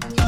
Mm-hmm.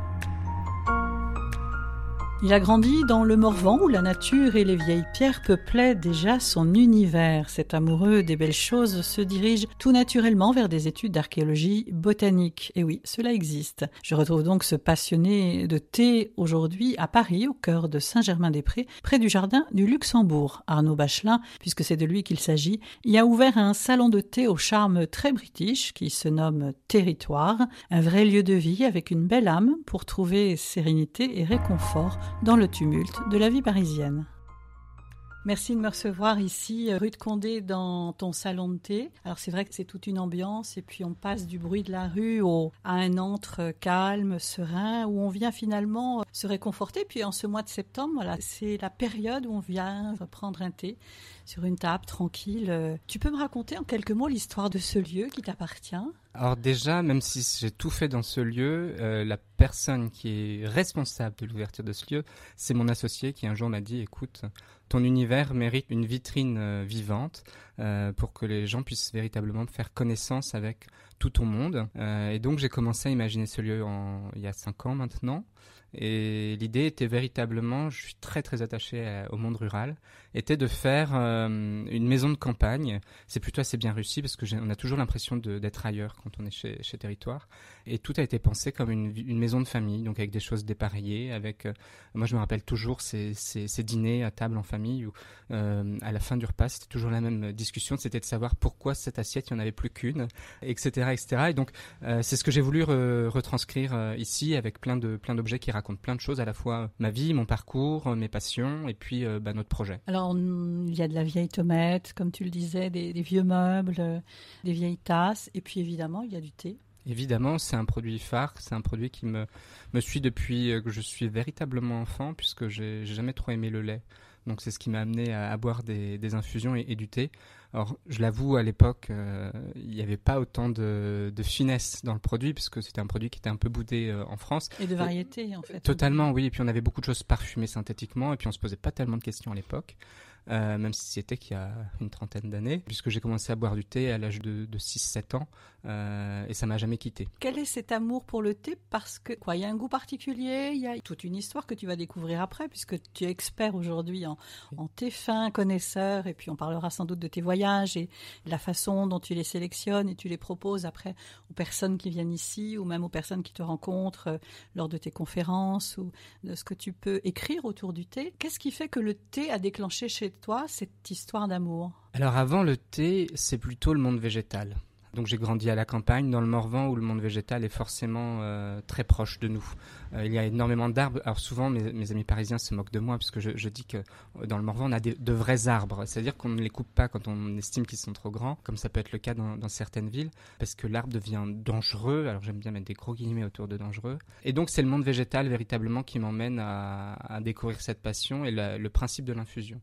Il a grandi dans le Morvan où la nature et les vieilles pierres peuplaient déjà son univers. Cet amoureux des belles choses se dirige tout naturellement vers des études d'archéologie botanique. Et oui, cela existe. Je retrouve donc ce passionné de thé aujourd'hui à Paris, au cœur de Saint-Germain-des-Prés, près du jardin du Luxembourg. Arnaud Bachelin, puisque c'est de lui qu'il s'agit, y a ouvert un salon de thé au charme très british qui se nomme Territoire, un vrai lieu de vie avec une belle âme pour trouver sérénité et réconfort dans le tumulte de la vie parisienne. Merci de me recevoir ici, euh, rue de Condé, dans ton salon de thé. Alors c'est vrai que c'est toute une ambiance et puis on passe du bruit de la rue au, à un antre calme, serein, où on vient finalement se réconforter. Puis en ce mois de septembre, voilà, c'est la période où on vient prendre un thé sur une table tranquille. Tu peux me raconter en quelques mots l'histoire de ce lieu qui t'appartient? Alors déjà, même si j'ai tout fait dans ce lieu, euh, la personne qui est responsable de l'ouverture de ce lieu, c'est mon associé qui un jour m'a dit, écoute, ton univers mérite une vitrine euh, vivante euh, pour que les gens puissent véritablement faire connaissance avec tout ton monde. et donc j'ai commencé à imaginer ce lieu il y a cinq ans maintenant. Et l'idée était véritablement, je suis très très attaché au monde rural, était de faire euh, une maison de campagne. C'est plutôt assez bien réussi parce que on a toujours l'impression d'être ailleurs quand on est chez, chez Territoire. Et tout a été pensé comme une, une, maison de famille, donc avec des choses dépareillées. Avec, euh, moi je me rappelle toujours ces, ces, dîners à table en famille où euh, à la fin du repas c'était toujours la même discussion, c'était de savoir pourquoi cette assiette il n'y en avait plus qu'une, etc., etc. Et donc c'est ce que j'ai voulu re retranscrire ici avec plein de plein d'objets qui raconte plein de choses, à la fois ma vie, mon parcours, mes passions et puis euh, bah, notre projet. Alors, il y a de la vieille tomate, comme tu le disais, des, vieux meubles, euh, des vieilles tasses, et puis évidemment, il y a du thé. Évidemment, c'est un produit phare, c'est un produit qui me, me suit depuis euh, que je suis véritablement enfant, puisque j'ai jamais trop aimé le lait. Donc c'est ce qui m'a amené à, boire des, des infusions et, du thé. Alors je l'avoue, à l'époque, euh, il n'y avait pas autant de, de, finesse dans le produit, puisque c'était un produit qui était un peu boudé euh, en France. Et de variété, en fait. Totalement, oui. Et puis on avait beaucoup de choses parfumées synthétiquement, et puis on se posait pas tellement de questions à l'époque. Euh, même si c'était qu'il y a une trentaine d'années, puisque j'ai commencé à boire du thé à l'âge de, de 6-7 ans, euh, et ça m'a jamais quitté. Quel est cet amour pour le thé? Parce que quoi, il y a un goût particulier, il y a toute une histoire que tu vas découvrir après, puisque tu es expert aujourd'hui en, en thé fin, connaisseur, et puis on parlera sans doute de tes voyages et la façon dont tu les sélectionnes et tu les proposes après aux personnes qui viennent ici, ou même aux personnes qui te rencontrent euh, lors de tes conférences, ou de ce que tu peux écrire autour du thé. Qu'est-ce qui fait que le thé a déclenché chez toi cette histoire d'amour Alors avant le thé, c'est plutôt le monde végétal. Donc j'ai grandi à la campagne, dans le Morvan, où le monde végétal est forcément euh, très proche de nous. Euh, il y a énormément d'arbres. Alors souvent, mes, amis parisiens se moquent de moi, parce que je, dis que euh, dans le Morvan, on a de vrais arbres. C'est-à-dire qu'on ne les coupe pas quand on estime qu'ils sont trop grands, comme ça peut être le cas dans, certaines villes, parce que l'arbre devient dangereux. Alors j'aime bien mettre des gros guillemets autour de dangereux. Et donc c'est le monde végétal véritablement qui m'emmène à, découvrir cette passion et le principe de l'infusion.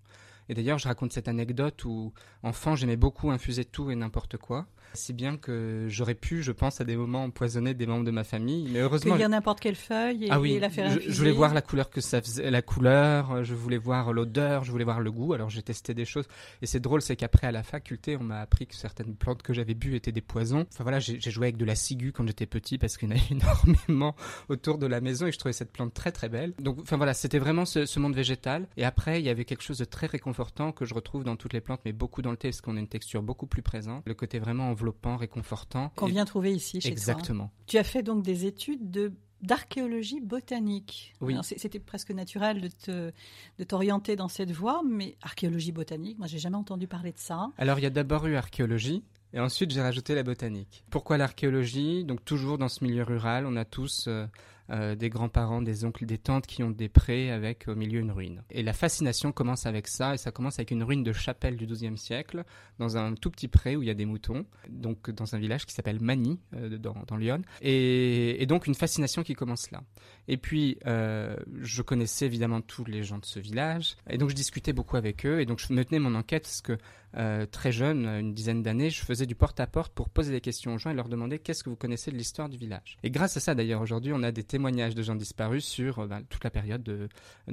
Et d'ailleurs, je raconte cette anecdote où, enfant, j'aimais beaucoup infuser tout et n'importe quoi. Si bien que j'aurais pu, je pense, à des moments empoisonner des membres de ma famille. Mais heureusement. Cueillir n'importe quelle feuille et, ah oui, la faire je, je, voulais voir la couleur que ça faisait, la couleur, je voulais voir l'odeur, je voulais voir le goût. Alors j'ai testé des choses. Et c'est drôle, c'est qu'après, à la faculté, on m'a appris que certaines plantes que j'avais bu étaient des poisons. Enfin voilà, j'ai joué avec de la ciguë quand j'étais petit parce qu'il y en avait énormément autour de la maison et je trouvais cette plante très très belle. Donc, enfin voilà, c'était vraiment ce, ce monde végétal. Et après, il y avait quelque chose de très réconfortant que je retrouve dans toutes les plantes, mais beaucoup dans le thé parce qu'on a une texture beaucoup plus présente. Le côté vraiment enveloppant, réconfortant Qu'on vient trouver ici chez Exactement. toi. Tu as fait donc des études de d'archéologie botanique. Oui. C'était presque naturel de, te, de t'orienter dans cette voie, mais archéologie botanique, moi j'ai jamais entendu parler de ça. Alors il y a d'abord eu archéologie, Et ensuite, j'ai rajouté la botanique. Pourquoi l'archéologie? Donc toujours dans ce milieu rural, on a tous euh, euh, des grands-parents, des oncles, des tantes qui ont des prés avec au milieu une ruine. Et la fascination commence avec ça, et ça commence avec une ruine de chapelle du XIIe siècle, dans un tout petit pré où il y a des moutons, donc dans un village qui s'appelle Mani, euh, dans, dans Lyon. Et, et, donc une fascination qui commence là. Et puis, euh, je connaissais évidemment tous les gens de ce village, et donc je discutais beaucoup avec eux, et donc je me tenais mon enquête, parce que euh, très jeune, une dizaine d'années, je faisais du porte-à-porte pour poser des questions aux gens et leur demander qu'est-ce que vous connaissez de l'histoire du village. Et grâce à ça, d'ailleurs, aujourd'hui, on a des témoignages de gens disparus sur euh, ben, toute la période de,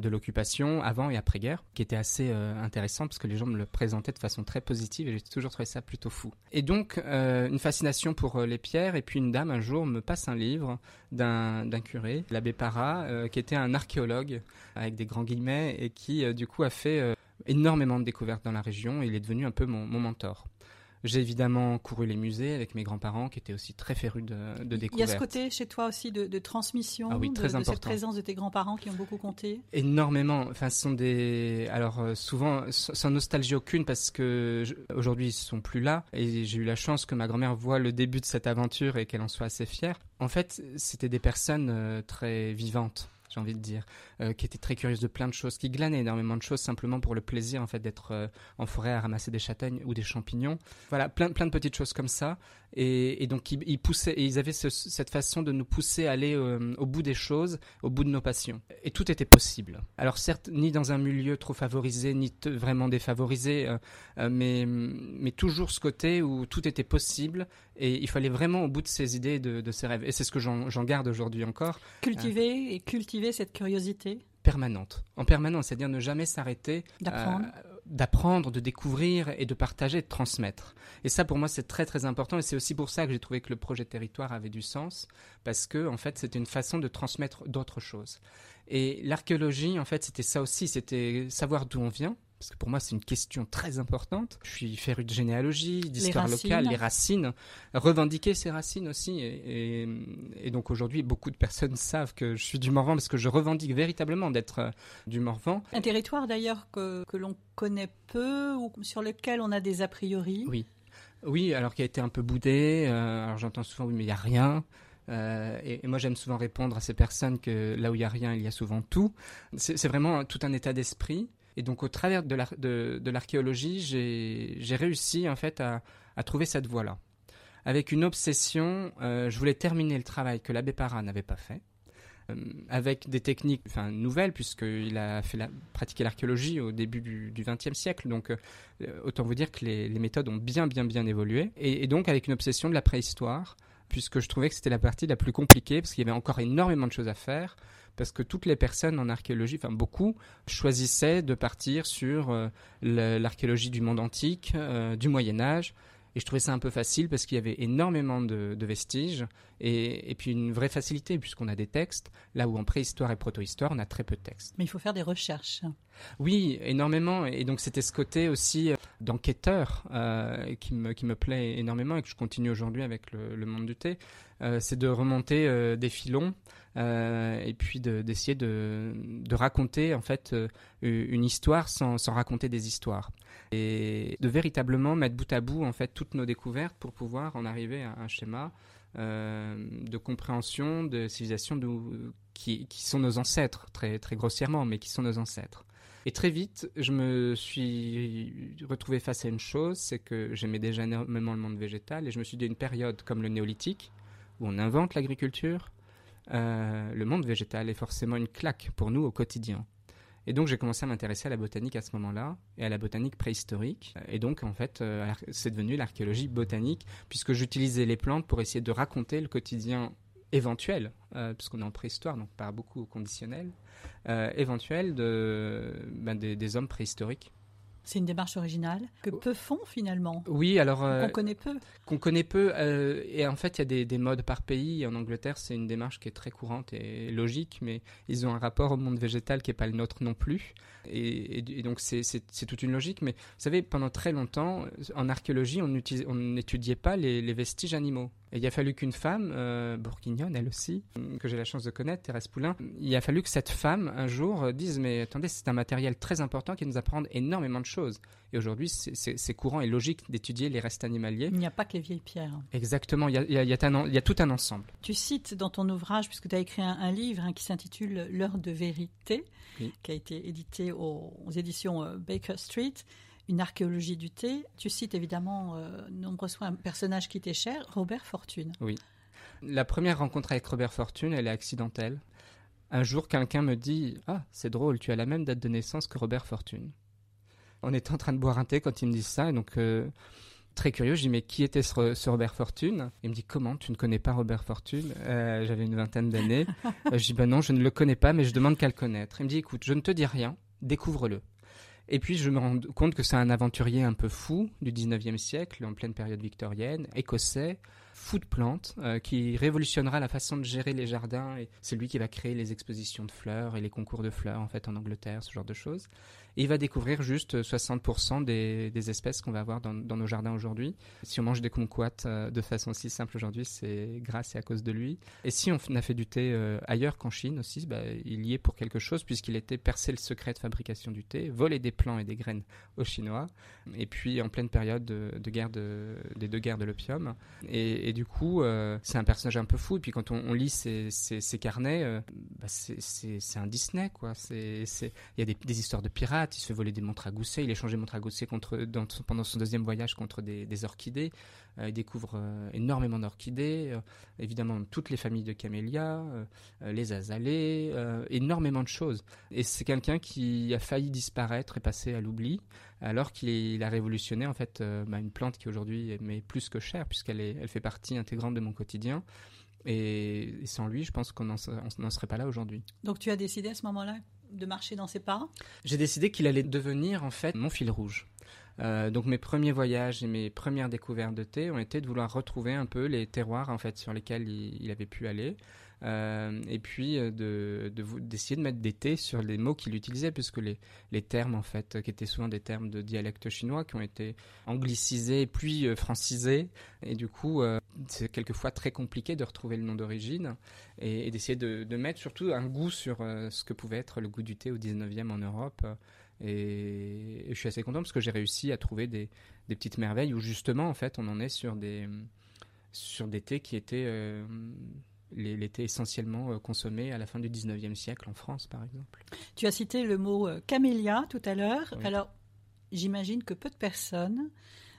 l'occupation, avant et après-guerre, qui était assez euh, intéressant parce que les gens me le présentaient de façon très positive et j'ai toujours trouvé ça plutôt fou. Et donc, une fascination pour les pierres, et puis une dame un jour me passe un livre d'un curé, l'abbé Para, qui était un archéologue, avec des grands guillemets, et qui, du coup, a fait énormément de découvertes dans la région et il est devenu un peu mon, mon mentor. J'ai évidemment couru les musées avec mes grands-parents qui étaient aussi très férus de, de découvertes. Il y a ce côté chez toi aussi de, de transmission, ah oui, très de, important. de cette présence de tes grands-parents qui ont beaucoup compté? Énormément. Enfin, ce sont des. Alors, euh, souvent, sans nostalgie aucune parce que je... aujourd'hui, ils ne sont plus là. Et j'ai eu la chance que ma grand-mère voit le début de cette aventure et qu'elle en soit assez fière. En fait, c'était des personnes euh, très vivantes j'ai envie de dire, euh, qui était très curieuse de plein de choses, qui glanait énormément de choses simplement pour le plaisir en fait d'être euh, en forêt à ramasser des châtaignes ou des champignons. Voilà, plein, plein de petites choses comme ça. Et, et donc ils, ils, poussaient, et ils avaient ce, cette façon de nous pousser à aller euh, au bout des choses, au bout de nos passions. Et tout était possible. Alors certes, ni dans un milieu trop favorisé, ni vraiment défavorisé, euh, euh, mais, mais toujours ce côté où tout était possible et il fallait vraiment au bout de ses idées, de, de ses rêves. Et c'est ce que j'en garde aujourd'hui encore. Cultiver et cultiver cette curiosité? Permanente, en permanence, c'est-à-dire ne jamais s'arrêter d'apprendre. Euh, d'apprendre, de découvrir et de partager, de transmettre. Et ça, pour moi, c'est très très important. Et c'est aussi pour ça que j'ai trouvé que le projet territoire avait du sens, parce que en fait, c'était une façon de transmettre d'autres choses. Et l'archéologie, en fait, c'était ça aussi, c'était savoir d'où on vient, parce que pour moi c'est une question très importante. Je suis féru de généalogie, d'histoire locale, les racines, revendiquer ces racines aussi. Et, et, et donc aujourd'hui, beaucoup de personnes savent que je suis du Morvan parce que je revendique véritablement d'être euh, du Morvan. Un territoire d'ailleurs que, que l'on connaît peu ou sur lequel on a des a priori. Oui. Oui, alors qui a été un peu boudé. Euh, alors j'entends souvent oui, mais il n'y a rien. Euh, et, et, moi, j'aime souvent répondre à ces personnes que là où il n'y a rien, il y a souvent tout. C'est vraiment tout un état d'esprit. Et donc, au travers de l'archéologie, j'ai réussi en fait à, trouver cette voie-là. Avec une obsession, euh, je voulais terminer le travail que l'abbé Parra n'avait pas fait, euh, avec des techniques enfin, nouvelles, puisqu'il a fait la, pratiquer l'archéologie au début du XXe siècle. Donc, euh, autant vous dire que les, méthodes ont bien, bien, bien évolué. Et donc, avec une obsession de la préhistoire, puisque je trouvais que c'était la partie la plus compliquée, parce qu'il y avait encore énormément de choses à faire parce que toutes les personnes en archéologie, enfin beaucoup, choisissaient de partir sur euh, l'archéologie du monde antique, euh, du Moyen Âge. Et je trouvais ça un peu facile parce qu'il y avait énormément de, de vestiges et, et, puis une vraie facilité puisqu'on a des textes, là où en préhistoire et protohistoire, on a très peu de textes. Mais il faut faire des recherches. Oui, énormément. Et donc c'était ce côté aussi euh, d'enquêteur euh, qui, me, qui me plaît énormément et que je continue aujourd'hui avec le, le, monde du thé. Euh, c'est de remonter euh, des filons et puis d'essayer de, raconter en fait une histoire sans, raconter des histoires et de véritablement mettre bout à bout en fait toutes nos découvertes pour pouvoir en arriver à un schéma de compréhension de civilisation qui, qui sont nos ancêtres très très grossièrement mais qui sont nos ancêtres. Et très vite, je me suis retrouvé face à une chose, c'est que j'aimais déjà énormément le monde végétal et je me suis dit une période comme le néolithique, où on invente l'agriculture, euh, le monde végétal est forcément une claque pour nous au quotidien. Et donc j'ai commencé à m'intéresser à la botanique à ce moment-là, et à la botanique préhistorique. Et donc en fait, euh, c'est devenu l'archéologie botanique, puisque j'utilisais les plantes pour essayer de raconter le quotidien éventuel, euh, puisqu'on est en préhistoire, donc pas beaucoup au conditionnel, éventuel de, ben, des hommes préhistoriques. C'est une démarche originale que peu font finalement. Oui, alors euh, qu'on connaît peu. Qu'on connaît peu, euh, et en fait il y a des, des, modes par pays. En Angleterre, c'est une démarche qui est très courante et logique, mais ils ont un rapport au monde végétal qui est pas le nôtre non plus. Et, et, et donc c'est toute une logique. Mais vous savez, pendant très longtemps, en archéologie, on n'étudiait pas les, les, vestiges animaux. Et il a fallu qu'une femme, bourguignonne elle aussi, que j'ai la chance de connaître, Thérèse Poulain, il a fallu que cette femme, un jour, dise Mais attendez, c'est un matériel très important qui nous apprend énormément de choses. Et aujourd'hui, c'est courant et logique d'étudier les restes animaliers. Il n'y a pas que les vieilles pierres. Exactement, il y a, il y a, tout un ensemble. Tu cites dans ton ouvrage, puisque tu as écrit un, livre hein, qui s'intitule L'heure de vérité, qui a été édité aux, éditions euh, Baker Street, une archéologie du thé. Tu cites évidemment euh, nombreux un personnage qui t'est cher, Robert Fortune. Oui. La première rencontre avec Robert Fortune, elle est accidentelle. Un jour, quelqu'un me dit Ah, c'est drôle, tu as la même date de naissance que Robert Fortune. On était en train de boire un thé quand il me dit ça, et donc euh, très curieux, je dis mais qui était ce, Robert Fortune? Il me dit comment tu ne connais pas Robert Fortune? Euh, J'avais une vingtaine d'années. Euh, je dis ben non, je ne le connais pas, mais je demande qu'à le connaître. Il me dit écoute, je ne te dis rien, découvre-le. Et puis je me rends compte que c'est un aventurier un peu fou du 19e siècle, en pleine période victorienne, écossais, fou de plantes, qui révolutionnera la façon de gérer les jardins. Et c'est lui qui va créer les expositions de fleurs et les concours de fleurs en fait en Angleterre, ce genre de choses il va découvrir juste 60% des, des, espèces qu'on va avoir dans, nos jardins aujourd'hui. Si on mange des kumquats euh, de façon si simple aujourd'hui, c'est grâce et à cause de lui. Et si on a fait du thé euh, ailleurs qu'en Chine aussi, bah, il y est pour quelque chose puisqu'il était percé le secret de fabrication du thé, volé des plants et des graines aux Chinois, et puis en pleine période de, guerre de, des deux guerres de l'opium. Et, et, du coup, euh, c'est un personnage un peu fou. Et puis quand on, lit ses, carnets, bah, c'est un Disney, quoi. Il y a des histoires de pirates il se voler des montres à gousset, il échange des montres à gousset contre, pendant son deuxième voyage contre des, orchidées. Euh, il découvre euh, énormément d'orchidées, euh, évidemment toutes les familles de camélias, les azalées, énormément de choses. Et c'est quelqu'un qui a failli disparaître et passer à l'oubli, alors qu'il a révolutionné en fait bah, une plante qui aujourd'hui m'est plus que chère puisqu'elle elle fait partie intégrante de mon quotidien. Et, sans lui, je pense qu'on n'en serait pas là aujourd'hui. Donc tu as décidé à ce moment-là de marcher dans ses pas J'ai décidé qu'il allait devenir en fait mon fil rouge. Euh, donc mes premiers voyages et mes premières découvertes de thé ont été de vouloir retrouver un peu les terroirs en fait sur lesquels il avait pu aller, euh, et puis euh, de, d'essayer de, mettre des T sur les mots qu'il utilisait, puisque les, les, termes, en fait, qui étaient souvent des termes de dialecte chinois, qui ont été anglicisés puis euh, francisés, et du coup, c'est quelquefois très compliqué de retrouver le nom d'origine, et, d'essayer de, de, mettre surtout un goût sur ce que pouvait être le goût du thé au 19e en Europe. Et, je suis assez content parce que j'ai réussi à trouver des, des, petites merveilles où justement, en fait, on en est sur des, sur des thés qui étaient il était essentiellement euh, consommé à la fin du 19e siècle en France, par exemple. Tu as cité le mot euh, camélia tout à l'heure. Alors, j'imagine que peu de personnes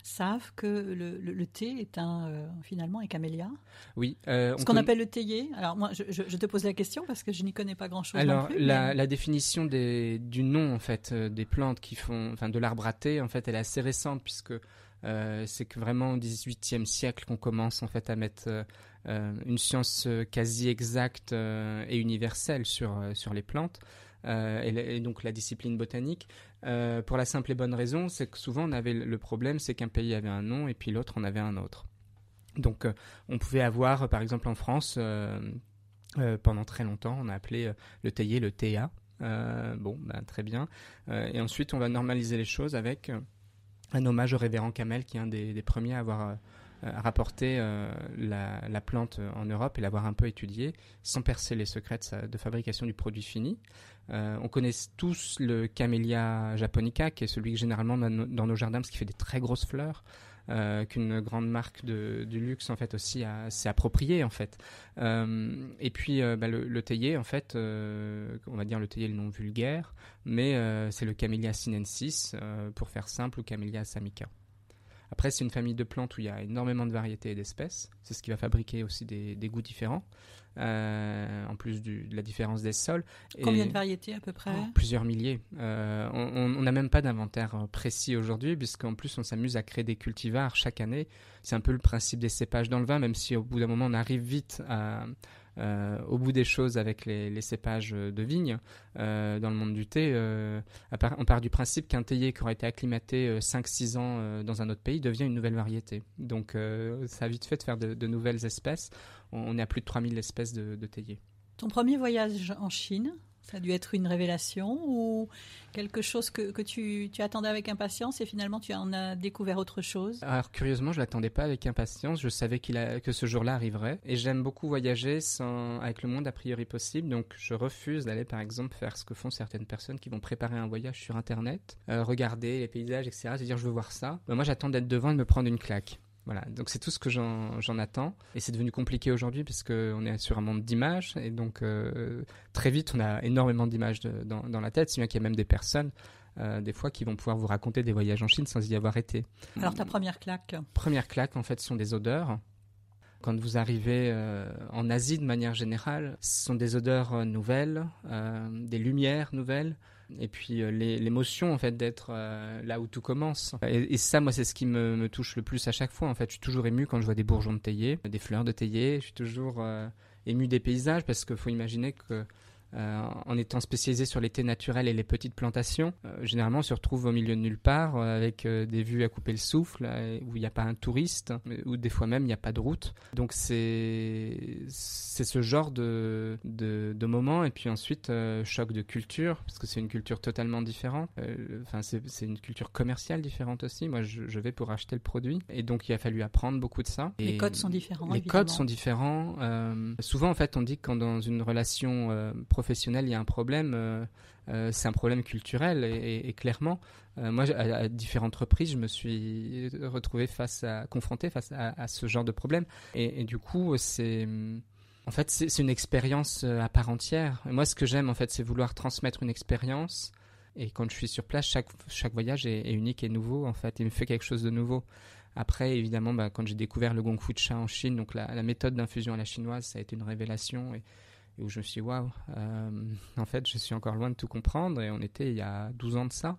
savent que le, thé est un, euh, finalement un camélia. Oui. Ce qu'on appelle le théier. Alors moi, je, te pose la question parce que je n'y connais pas grand-chose. Alors la, définition des, du nom en fait des plantes qui font, enfin de l'arbre à thé, en fait, elle est assez récente puisque c'est que vraiment au XVIIIe siècle qu'on commence en fait à mettre une science euh, quasi exacte euh, et universelle sur, sur les plantes. Et, donc la discipline botanique, pour la simple et bonne raison, c'est que souvent on avait le problème, c'est qu'un pays avait un nom et puis l'autre en avait un autre. Donc on pouvait avoir, par exemple en France, pendant très longtemps, on a appelé le théier le TA. bon, ben, très bien. et ensuite, on va normaliser les choses avec un hommage au révérend Kamel, qui est un des, des premiers à avoir euh, rapporter euh, la, plante en Europe et l'avoir un peu étudiée, sans percer les secrets de, fabrication du produit fini. Euh, on connaît tous le Camellia japonica, qui est celui que généralement dans nos jardins, parce qu'il fait des très grosses fleurs. qu'une grande marque de, du luxe en fait aussi s'est approprié en fait. et puis bah, le, le, théier en fait, on va dire le théier le nom vulgaire, mais c'est le Camellia sinensis pour faire simple ou Camellia samica. Après, c'est une famille de plantes où il y a énormément de variétés et d'espèces. C'est ce qui va fabriquer aussi des, goûts différents, euh, en plus de la différence des sols. Combien de variétés à peu près oh, Plusieurs milliers. Euh, on n'a même pas d'inventaire précis aujourd'hui, puisqu'en plus on s'amuse à créer des cultivars chaque année. C'est un peu le principe des cépages dans le vin, même si au bout d'un moment on arrive vite à euh, au bout des choses avec les, cépages de vigne euh, dans le monde du thé, euh, on part du principe qu'un théier qui aurait été acclimaté 5-6 ans dans un autre pays devient une nouvelle variété. Donc ça a vite fait de faire de, nouvelles espèces. On, est à plus de 3000 espèces de, de théiers. Ton premier voyage en Chine, Ça a dû être une révélation ou quelque chose que, tu, attendais avec impatience et finalement tu en as découvert autre chose? Alors curieusement, je l'attendais pas avec impatience. Je savais que ce jour-là arriverait. Et j'aime beaucoup voyager sans, avec le monde a priori possible. Donc je refuse d'aller par exemple faire ce que font certaines personnes qui vont préparer un voyage sur Internet, euh, regarder les paysages, etc. Se dire je veux voir ça. Ben, moi j'attends d'être devant et de me prendre une claque. Voilà, donc c'est tout ce que j'en attends. Et c'est devenu compliqué aujourd'hui parce qu'on est sur un monde d'images. Et donc euh, très vite, on a énormément d'images dans, dans, la tête, si bien qu'il y a même des personnes, euh, des fois, qui vont pouvoir vous raconter des voyages en Chine sans y avoir été. Alors ta première claque Première claque, en fait, sont des odeurs. Quand vous arrivez euh, en Asie de manière générale, ce sont des odeurs nouvelles, des lumières nouvelles, et puis euh, l'émotion en fait d'être euh, là où tout commence. Et, ça, moi, c'est ce qui me, touche le plus à chaque fois. En fait, je suis toujours ému quand je vois des bourgeons de théier, des fleurs de théier. Je suis toujours euh, ému des paysages parce qu'il faut imaginer que euh, en étant spécialisé sur les thés naturels et les petites plantations, euh, généralement on se retrouve au milieu de nulle part euh, avec des vues à couper le souffle, où il n'y a pas un touriste, ou des fois même il n'y a pas de route. Donc c'est ce genre de, de, de moment et puis ensuite choc de culture parce que c'est une culture totalement différente. Enfin c'est une culture commerciale différente aussi. Moi je, je, vais pour acheter le produit et donc il a fallu apprendre beaucoup de ça. les codes sont différents. Les codes sont différents. souvent en fait on dit que quand dans une relation professionnel, il y a un problème, euh, euh, c'est un problème culturel et, clairement, euh, moi, à, différentes reprises, je me suis retrouvé face à, confronté face à, ce genre de problème. Et, du coup, c'est, en fait, c'est une expérience à part entière. moi, ce que j'aime, en fait, c'est vouloir transmettre une expérience. Et quand je suis sur place, chaque, chaque voyage est, unique et nouveau, en fait. Il me fait quelque chose de nouveau. Après, évidemment, bah, quand j'ai découvert le Gong Fu Cha en Chine, donc la, méthode d'infusion à la chinoise, ça a été une révélation. Et où je me suis dit, waouh, euh, en fait, je suis encore loin de tout comprendre, et on était il y a 12 ans de ça.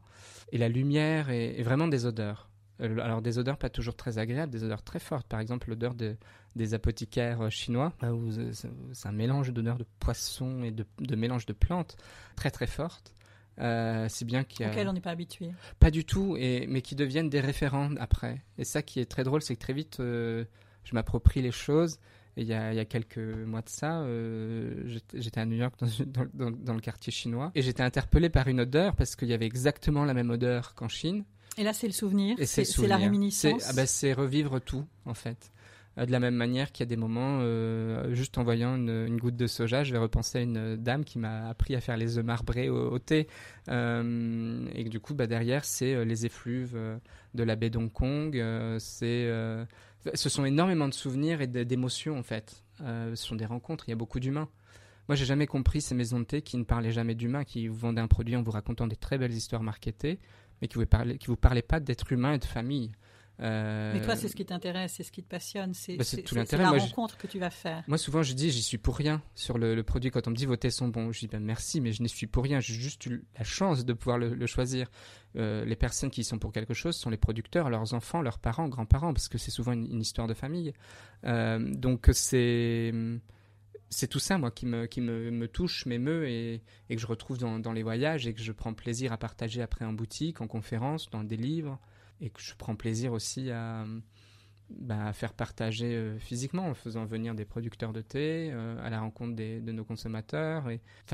Et la lumière est, vraiment des odeurs. Euh, alors des odeurs pas toujours très agréables, des odeurs très fortes. Par exemple, l'odeur de, des apothicaires euh, chinois, c'est un mélange d'odeurs de poissons et de, de mélange de plantes très très fortes. Euh, c'est bien qu'il on n'est pas habitué. Pas du tout, et, mais qui deviennent des référents après. Et ça qui est très drôle, c'est que très vite, je m'approprie les choses il y, a, quelques mois de ça, euh, j'étais à New York dans, le quartier chinois et j'étais interpellé par une odeur parce qu'il y avait exactement la même odeur qu'en Chine. Et là, c'est le souvenir, c'est la réminiscence. Ah bah, c'est revivre tout, en fait. Euh, de la même manière qu'il y a des moments, euh, juste en voyant une, goutte de soja, je vais repenser à une dame qui m'a appris à faire les œufs marbrés au, thé. et du coup, bah, derrière, c'est les effluves de la baie d'Hong Kong, c'est ce sont énormément de souvenirs et d'émotions en fait. Euh, ce sont des rencontres, il y a beaucoup d'humains. Moi, j'ai jamais compris ces maisons de thé qui ne parlaient jamais d'humains, qui vous vendaient un produit en vous racontant des très belles histoires marketées, mais qui vous vous parlaient pas d'être humain et de famille. Euh, Mais toi, c'est ce qui t'intéresse, c'est ce qui te passionne, c'est bah, la rencontre que tu vas faire. Moi, souvent, je dis, j'y suis pour rien sur le, produit. Quand on me dit vos thés sont bons, je dis ben, merci, mais je n'y suis pour rien. J'ai juste eu la chance de pouvoir le, choisir. Euh, les personnes qui y sont pour quelque chose sont les producteurs, leurs enfants, leurs parents, grands-parents, parce que c'est souvent une, histoire de famille. Euh, donc, c'est c'est tout ça, moi, qui me, qui me, me touche, m'émeut et, et, que je retrouve dans, dans les voyages et que je prends plaisir à partager après en boutique, en conférence, dans des livres et que je prends plaisir aussi à, bah, faire partager euh, physiquement en faisant venir des producteurs de thé euh, à la rencontre des, de nos consommateurs.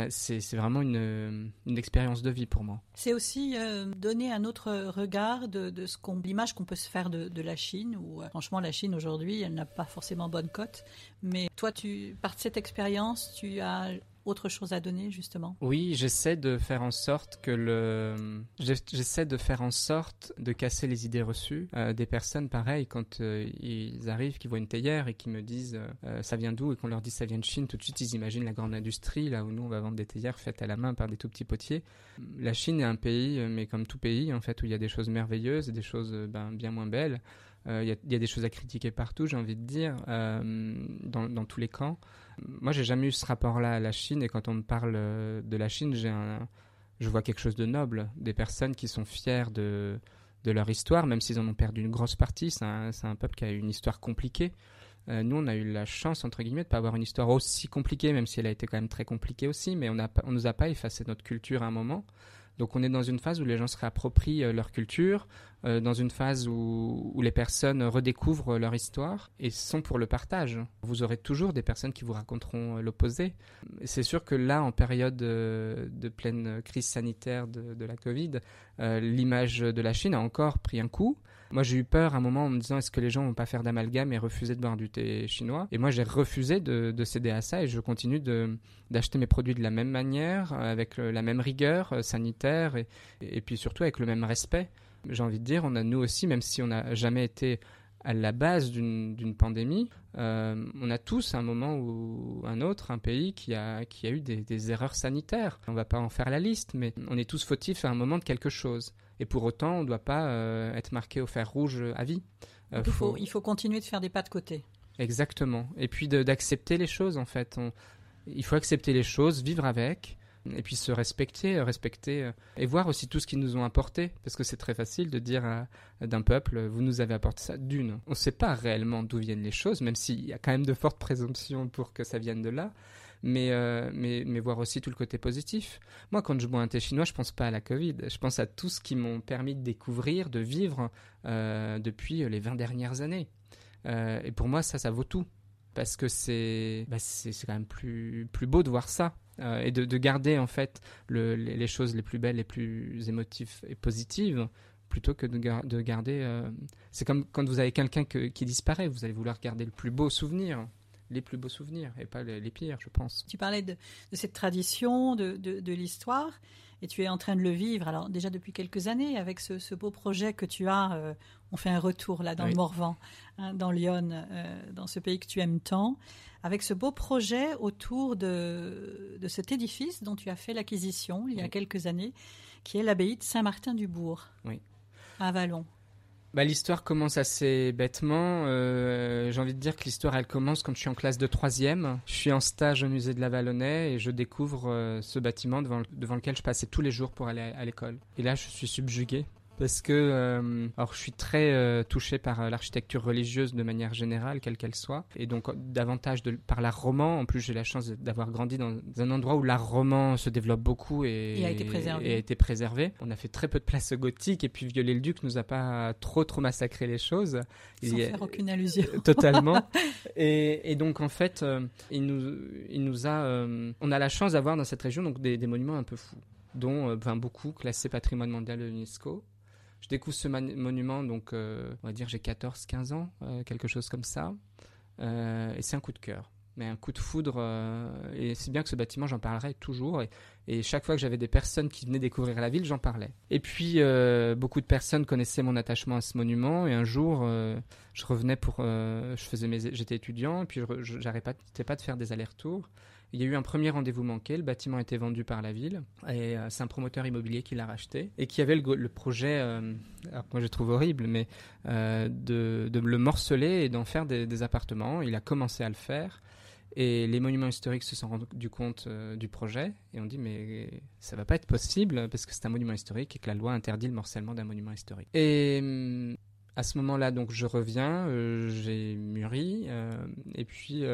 C'est, vraiment une, une, expérience de vie pour moi. C'est aussi euh, donner un autre regard de, de ce qu'on, l'image qu'on peut se faire de, de la Chine. Où franchement, la Chine aujourd'hui, elle n'a pas forcément bonne cote. Mais toi, tu, par cette expérience, tu as autre chose à donner justement? Oui, j'essaie de faire en sorte que le, j'essaie de faire en sorte de casser les idées reçues euh, des personnes. Pareil, quand euh, ils arrivent, qui voient une théière et qui me disent euh, ça vient d'où et qu'on leur dit ça vient de Chine, tout de suite ils imaginent la grande industrie là où nous on va vendre des théières faites à la main par des tout petits potiers. La Chine est un pays, mais comme tout pays en fait, où il y a des choses merveilleuses et des choses ben, bien moins belles. Il y, a des choses à critiquer partout, j'ai envie de dire, dans tous les camps. Moi, j'ai jamais eu ce rapport-là à la Chine, et quand on me parle euh, de la Chine, j'ai je vois quelque chose de noble, des personnes qui sont fières de, leur histoire, même s'ils en ont perdu une grosse partie. C'est un, peuple qui a une histoire compliquée. Euh, nous, on a eu la chance, entre guillemets, de pas avoir une histoire aussi compliquée, même si elle a été quand même très compliquée aussi, mais on ne nous a pas effacé notre culture à un moment. Donc on est dans une phase où les gens se réapproprient leur culture, dans une phase où, les personnes redécouvrent leur histoire et sont pour le partage. Vous aurez toujours des personnes qui vous raconteront l'opposé. C'est sûr que là, en période de, pleine crise sanitaire de la Covid, l'image de la Chine a encore pris un coup. Moi, j'ai eu peur à un moment en me disant est-ce que les gens vont pas faire d'amalgame et refuser de boire du thé chinois? Et moi, j'ai refusé de, céder à ça et je continue d'acheter mes produits de la même manière, avec la même rigueur euh, sanitaire et, puis surtout avec le même respect. J'ai envie de dire, on a nous aussi, même si on n'a jamais été à la base d'une pandémie, euh, on a tous un moment ou un autre, un pays qui a, eu des erreurs sanitaires. On ne va pas en faire la liste, mais on est tous fautifs à un moment de quelque chose. Et pour autant, on ne doit pas euh, être marqué au fer rouge à vie. Euh, il, faut, il faut continuer de faire des pas de côté. Exactement. Et puis d'accepter les choses, en fait. il faut accepter les choses, vivre avec, et puis se respecter, euh, respecter et voir aussi tout ce qu'ils nous ont apporté, parce que c'est très facile de dire d'un peuple, vous nous avez apporté ça d'une. On ne sait pas réellement d'où viennent les choses, même s'il y a quand même de fortes présomptions pour que ça vienne de là mais, euh, mais, mais voir aussi tout le côté positif. Moi, quand je bois un thé chinois, je pense pas à la Covid. Je pense à tout ce qui m'ont permis de découvrir, de vivre euh, depuis les 20 dernières années. Euh, et pour moi, ça, ça vaut tout. Parce que c'est bah, quand même plus, plus beau de voir ça. et de, de, garder en fait le, les, choses les plus belles, les plus émotives et positives plutôt que de garder. c'est comme quand vous avez quelqu'un qui disparaît, vous allez vouloir garder le plus beau souvenir les plus beaux souvenirs et pas les, pires, je pense. Tu parlais de, cette tradition, de, de, l'histoire, et tu es en train de le vivre. Alors déjà depuis quelques années, avec ce, beau projet que tu as, euh, on fait un retour là dans le Morvan, hein, dans Lyon, euh, dans ce pays que tu aimes tant, avec ce beau projet autour de, de cet édifice dont tu as fait l'acquisition il y a quelques années, qui est l'abbaye de Saint-Martin-du-Bourg, oui. à Vallon. Bah, l'histoire commence assez bêtement. Euh, j'ai envie de dire que l'histoire, elle commence quand je suis en classe de troisième. Je suis en stage au musée de la Vallonnais et je découvre euh, ce bâtiment devant, devant lequel je passais tous les jours pour aller à l'école. Et là, je suis subjugué parce que euh, alors je suis très euh, touché par euh, l'architecture religieuse de manière générale, quelle qu'elle soit, et donc davantage de, par l'art roman. En plus, j'ai la chance d'avoir grandi dans un endroit où l'art roman se développe beaucoup et, a été préservé. Et a été préservé. On a fait très peu de place gothique et puis Viollet-le-Duc nous a pas trop trop massacré les choses. Sans faire aucune allusion. Totalement. et, et, donc en fait, il nous il nous a on a la chance d'avoir dans cette région donc des, des monuments un peu fous dont enfin, beaucoup classés patrimoine mondial de l'UNESCO je découvre ce monument, donc euh, on va dire j'ai 14-15 ans, euh, quelque chose comme ça. Euh, et c'est un coup de cœur, mais un coup de foudre. et c'est bien que ce bâtiment, j'en parlerai toujours. Chaque fois que j'avais des personnes qui venaient découvrir la ville, j'en parlais. Et puis, beaucoup de personnes connaissaient mon attachement à ce monument. Et un jour, je revenais pour. je faisais mes, j'étais étudiant, et puis je n'arrêtais pas de faire des allers-retours. Il y a eu un premier rendez-vous manqué, le bâtiment a été vendu par la ville, et euh, c'est un promoteur immobilier qui l'a racheté, et qui avait le, projet, euh, moi je trouve horrible, mais euh, de, le morceler et d'en faire des, appartements. Il a commencé à le faire, et les monuments historiques se sont rendus compte du projet, et on dit mais ça va pas être possible, parce que c'est un monument historique, et que la loi interdit le morcellement d'un monument historique. Et hum, à ce moment-là, donc je reviens, j'ai mûri, et puis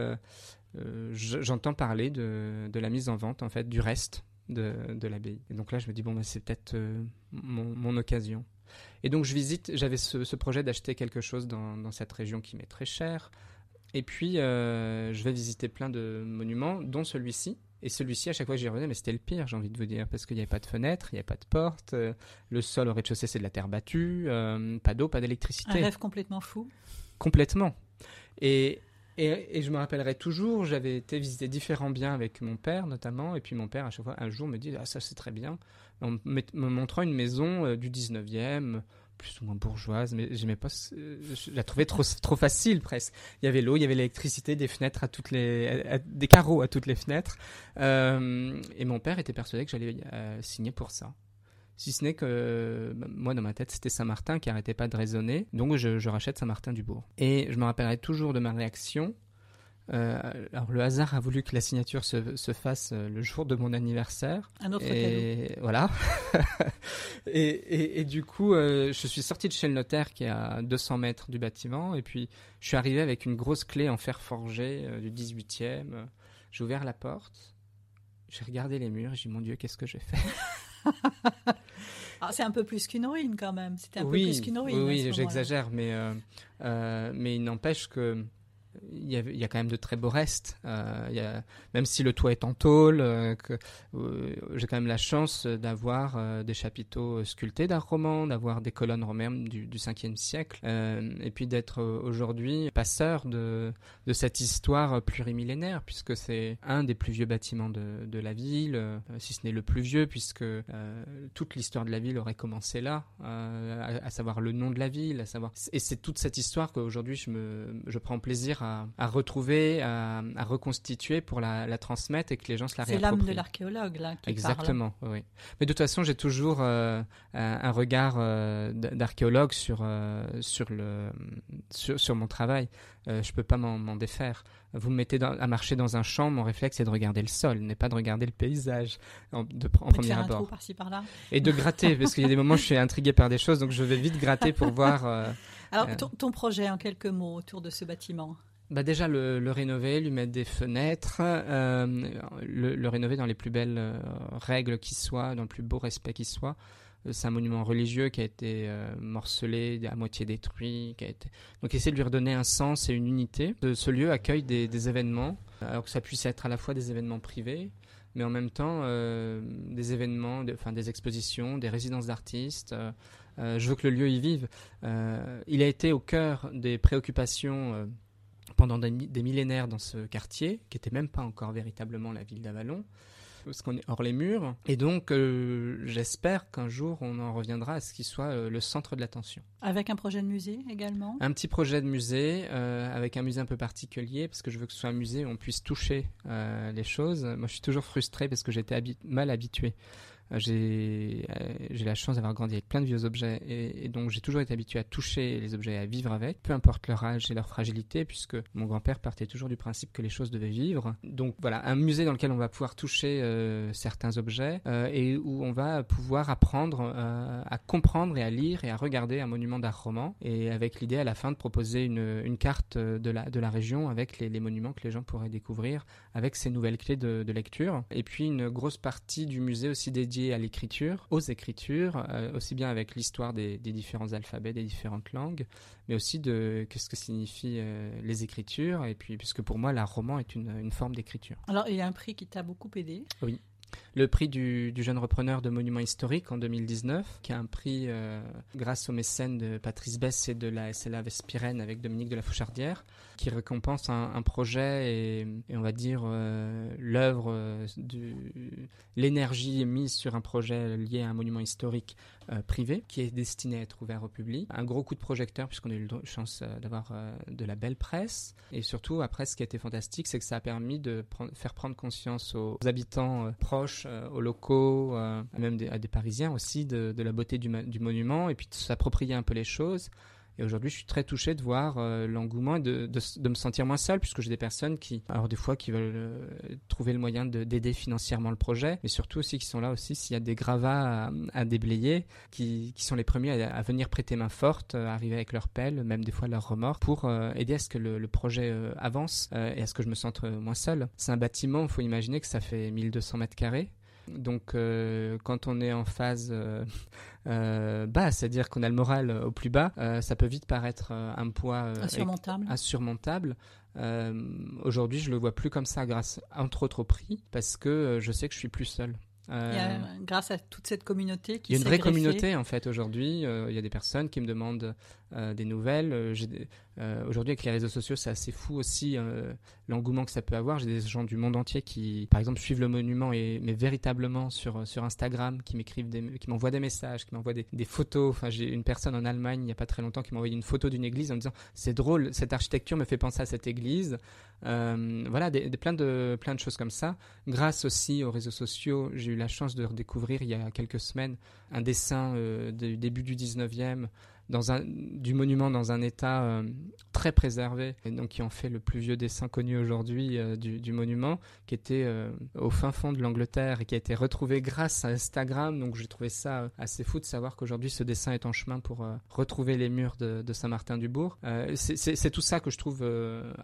euh, j'entends parler de, la mise en vente en fait du reste de, de l'abbaye. Et donc là, je me dis bon, bah, c'est peut-être euh, mon, mon, occasion. Et donc je visite. J'avais ce, ce, projet d'acheter quelque chose dans, dans, cette région qui m'est très chère. Et puis euh, je vais visiter plein de monuments, dont celui-ci. Et celui-ci, à chaque fois que j'y revenais, mais c'était le pire, j'ai envie de vous dire, parce qu'il n'y avait pas de fenêtre, il n'y avait pas de porte, le sol au rez-de-chaussée c'est de la terre battue, pas d'eau, pas d'électricité. Un rêve complètement fou. Complètement. Et, et, je me rappellerai toujours, j'avais été visiter différents biens avec mon père notamment, et puis mon père à chaque fois, un jour me dit ah ça c'est très bien, en me, montrant une maison euh, du 19e, plus ou moins bourgeoise, mais j'aimais pas, je la trouvais trop trop facile presque. Il y avait l'eau, il y avait l'électricité, des fenêtres à toutes les, des carreaux à toutes les fenêtres, euh, et mon père était persuadé que j'allais euh, signer pour ça. Si ce n'est que bah, moi, dans ma tête, c'était Saint-Martin qui arrêtait pas de résonner. Donc, je, rachète Saint-Martin-du-Bourg. Et je me rappellerai toujours de ma réaction. Euh, alors, le hasard a voulu que la signature se, fasse euh, le jour de mon anniversaire. Un autre et, Voilà. et, du coup, euh, je suis sorti de chez le notaire qui est à 200 mètres du bâtiment. Et puis, je suis arrivé avec une grosse clé en fer forgé du 18e. J'ai ouvert la porte. J'ai regardé les murs. J'ai dit, mon Dieu, qu'est-ce que j'ai fait? Ah, c'est un peu plus qu'une ruine quand même. C'était un oui, peu plus qu'une ruine. Oui, oui j'exagère, mais, mais il n'empêche que il y, a, quand même de très beaux restes. Euh, même si le toit est en tôle, euh, euh, j'ai quand même la chance d'avoir des chapiteaux sculptés d'art roman, d'avoir des colonnes romaines du, du 5e siècle, et puis d'être aujourd'hui passeur de, cette histoire plurimillénaire, puisque c'est un des plus vieux bâtiments de, la ville, si ce n'est le plus vieux, puisque toute l'histoire de la ville aurait commencé là, à, savoir le nom de la ville, à savoir. Et c'est toute cette histoire qu'aujourd'hui je, je prends plaisir à à, retrouver, à, reconstituer pour la, transmettre et que les gens se la réapproprient. C'est l'âme de l'archéologue là qui Exactement, oui. Mais de toute façon, j'ai toujours euh, un regard euh, d'archéologue sur euh, sur le sur, mon travail. je peux pas m'en défaire. Vous me mettez à marcher dans un champ, mon réflexe est de regarder le sol, n'est pas de regarder le paysage en, de, en premier faire abord. Par par. Et de gratter, parce qu'il y a des moments où je suis intrigué par des choses, donc je vais vite gratter pour voir. Alors, ton projet en quelques mots autour de ce bâtiment bah déjà le, rénover, lui mettre des fenêtres, euh, le, rénover dans les plus belles euh, règles qui soient, dans le plus beau respect qui soit. Euh, c'est un monument religieux qui a été morcelé, à moitié détruit, qui a été... donc essayer de lui redonner un sens et une unité. Ce, lieu accueille des, événements, alors que ça puisse être à la fois des événements privés, mais en même temps des événements, enfin des expositions, des résidences d'artistes. Je veux que le lieu y vive. il a été au cœur des préoccupations pendant des, millénaires dans ce quartier, qui n'était même pas encore véritablement la ville d'Avalon, parce qu'on est hors les murs. Et donc, euh, j'espère qu'un jour, on en reviendra à ce qui soit euh, le centre de l'attention. Avec un projet de musée également? Un petit projet de musée, euh, avec un musée un peu particulier, parce que je veux que ce soit un musée où on puisse toucher les choses. Moi, je suis toujours frustré parce que j'étais mal habitué j'ai euh, j'ai la chance d'avoir grandi avec plein de vieux objets et, et donc j'ai toujours été habitué à toucher les objets, à vivre avec, peu importe leur âge et leur fragilité, puisque mon grand-père partait toujours du principe que les choses devaient vivre. Donc voilà, un musée dans lequel on va pouvoir toucher euh, certains objets euh, et où on va pouvoir apprendre à comprendre et à lire et à regarder un monument d'art roman et avec l'idée à la fin de proposer une, une carte de la, de la région avec les, les, monuments que les gens pourraient découvrir avec ces nouvelles clés de, de lecture et puis une grosse partie du musée aussi dédiée à l'écriture, aux écritures, euh, aussi bien avec l'histoire des, des, différents alphabets, des différentes langues, mais aussi de qu'est-ce que signifient euh, les écritures, et puis puisque pour moi, l'art roman est une, une forme d'écriture. Alors, il y a un prix qui t'a beaucoup aidé. Oui le prix du, du, jeune repreneur de monuments historiques en 2019, qui a un prix euh, grâce au mécène de Patrice Bess et de la SLA Vespirène avec Dominique de la Fouchardière, qui récompense un, projet et, on va dire euh, l'œuvre, euh, l'énergie mise sur un projet lié à un monument historique euh, privé qui est destiné à être ouvert au public. Un gros coup de projecteur puisqu'on a eu la chance euh, d'avoir de la belle presse et surtout après ce qui a été fantastique c'est que ça a permis de faire prendre conscience aux habitants proches, aux locaux, même à des Parisiens aussi de, de la beauté du, du monument et puis de s'approprier un peu les choses. Et aujourd'hui, je suis très touché de voir euh, l'engouement et de, de, de, me sentir moins seul, puisque j'ai des personnes qui, alors des fois, qui veulent euh, trouver le moyen d'aider financièrement le projet, mais surtout aussi qui sont là aussi s'il y a des gravats à, déblayer, qui, qui, sont les premiers à, venir prêter main forte, à arriver avec leur pelle, même des fois leur remords, pour euh, aider à ce que le, le projet euh, avance euh, et à ce que je me sente euh, moins seul. C'est un bâtiment, il faut imaginer que ça fait 1200 mètres carrés. Donc, euh, quand on est en phase euh, euh, basse, c'est-à-dire qu'on a le moral au plus bas, euh, ça peut vite paraître euh, un poids insurmontable. insurmontable. Aujourd'hui, je le vois plus comme ça, grâce entre autres au prix, parce que je sais que je suis plus seul. Euh, a, grâce à toute cette communauté qui Il y a une vraie greffée. communauté en fait aujourd'hui. Euh, il y a des personnes qui me demandent euh, des nouvelles. Euh, euh, aujourd'hui avec les réseaux sociaux, c'est assez fou aussi l'engouement que ça peut avoir. J'ai des gens du monde entier qui, par exemple, suivent le monument mais véritablement sur sur Instagram, qui m'écrivent, qui m'envoient des messages, qui m'envoient des, photos. Enfin, j'ai une personne en Allemagne il n'y a pas très longtemps qui m'a envoyé une photo d'une église en disant c'est drôle, cette architecture me fait penser à cette église. voilà, des, des, plein de plein de choses comme ça. Grâce aussi aux réseaux sociaux, j'ai eu la chance de redécouvrir il y a quelques semaines un dessin euh, du début du 19e dans un, du monument dans un état euh, très préservé, et donc qui en fait le plus vieux dessin connu aujourd'hui euh, du, du, monument, qui était euh, au fin fond de l'Angleterre et qui a été retrouvé grâce à Instagram. Donc j'ai trouvé ça assez fou de savoir qu'aujourd'hui ce dessin est en chemin pour retrouver les murs de, de Saint-Martin-du-Bourg. c'est tout ça que je trouve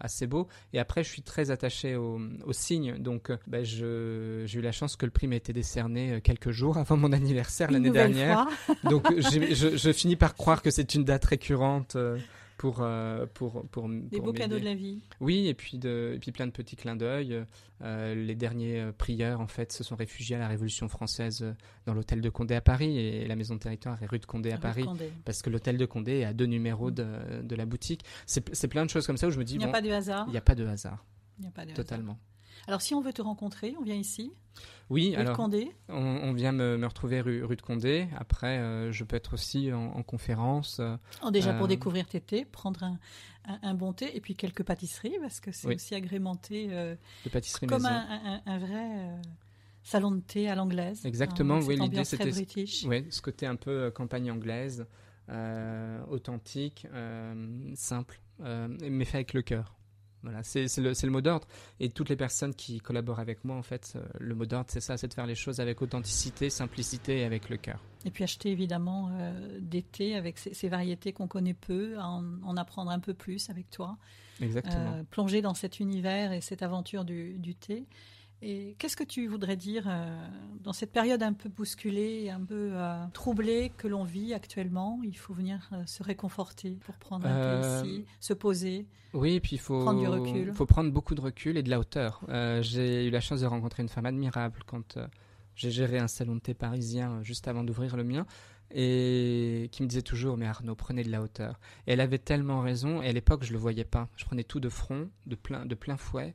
assez beau. Et après, je suis très attaché au, au signe. Donc ben, j'ai eu la chance que le prix m'ait été décerné quelques jours avant mon anniversaire l'année dernière. donc je, je finis par croire que c'est une date récurrente euh, pour, euh, pour, pour, Des beaux cadeaux de la vie. Oui, et puis, de, et puis plein de petits clins d'œil. Euh, les derniers prieurs, en fait, se sont réfugiés à la Révolution française dans l'hôtel de Condé à Paris et la maison de territoire est rue de Condé à Paris. Parce que l'hôtel de Condé est à deux numéros de, de la boutique. C'est plein de choses comme ça où je me dis. Il n'y a pas de hasard. Il n'y a pas de hasard. Il n'y a pas de Totalement. Alors, si on veut te rencontrer, on vient ici Oui, rue alors. De Condé. On, vient me, me, retrouver rue, rue, de Condé. Après, euh, je peux être aussi en, en conférence. Oh, déjà pour euh, découvrir tes thés, prendre un, un, un, bon thé et puis quelques pâtisseries parce que c'est Oui. aussi agrémenté euh, de pâtisserie comme un, vrai salon de thé à l'anglaise. Exactement, hein, oui, l'idée c'était ouais, ce côté un peu campagne anglaise, euh, authentique, euh, simple, euh, mais fait avec le cœur. Voilà, c'est le, le mot d'ordre. Et toutes les personnes qui collaborent avec moi, en fait, euh, le mot d'ordre, c'est ça, c'est de faire les choses avec authenticité, simplicité et avec le cœur. Et puis acheter évidemment euh, des thés avec ces, ces variétés qu'on connaît peu, en, en apprendre un peu plus avec toi, Exactement. euh, plonger dans cet univers et cette aventure du, du thé. Et qu'est-ce que tu voudrais dire euh, dans cette période un peu bousculée, un peu euh, troublée que l'on vit actuellement? Il faut venir euh, se réconforter pour prendre un thé ici, se poser. Oui, et puis il faut Prendre du recul. faut prendre beaucoup de recul et de la hauteur. J'ai eu la chance de rencontrer une femme admirable quand j'ai géré un salon de thé parisien juste avant d'ouvrir le mien et qui me disait toujours mais Arnaud prenez de la hauteur. Et elle avait tellement raison et à l'époque je le voyais pas. Je prenais tout de front, de plein de plein fouet.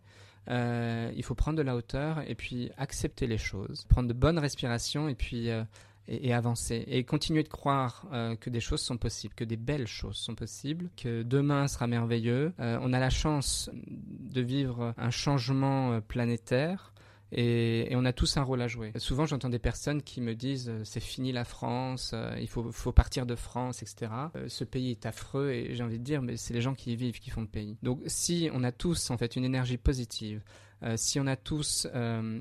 Euh, il faut prendre de la hauteur et puis accepter les choses, prendre de bonnes respirations et puis euh, et, avancer et continuer de croire euh, que des choses sont possibles, que des belles choses sont possibles, que demain sera merveilleux. On a la chance de vivre un changement planétaire. Et, on a tous un rôle à jouer. Souvent, j'entends des personnes qui me disent euh, c'est fini la France, euh, il faut, partir de France, etc. Euh, ce pays est affreux et j'ai envie de dire mais c'est les gens qui y vivent qui font le pays. Donc si on a tous en fait une énergie positive, si on a tous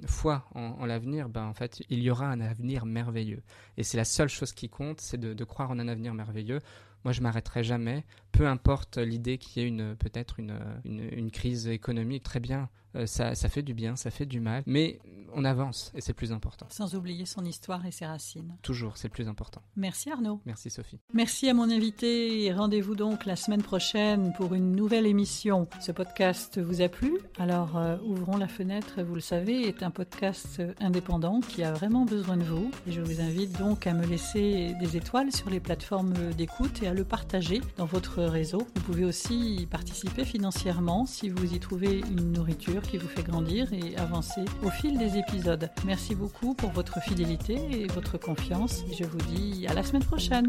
foi en, en l'avenir, ben en fait il y aura un avenir merveilleux. Et c'est la seule chose qui compte, c'est de, croire en un avenir merveilleux. Moi, je m'arrêterai jamais, peu importe l'idée qu'il y ait peut-être une, crise économique. Très bien, ça, ça fait du bien, ça fait du mal, mais on avance et c'est plus important. Sans oublier son histoire et ses racines. Toujours, c'est le plus important. Merci Arnaud. Merci Sophie. Merci à mon invité et rendez-vous donc la semaine prochaine pour une nouvelle émission. Ce podcast vous a plu? Alors euh, ouvrons la fenêtre, vous le savez, est un podcast euh, indépendant qui a vraiment besoin de vous. Et je vous invite donc à me laisser des étoiles sur les plateformes d'écoute et à le partager dans votre réseau. Vous pouvez aussi y participer financièrement si vous y trouvez une nourriture qui vous fait grandir et avancer au fil des épisodes. Merci beaucoup pour votre fidélité et votre confiance. Je vous dis à la semaine prochaine.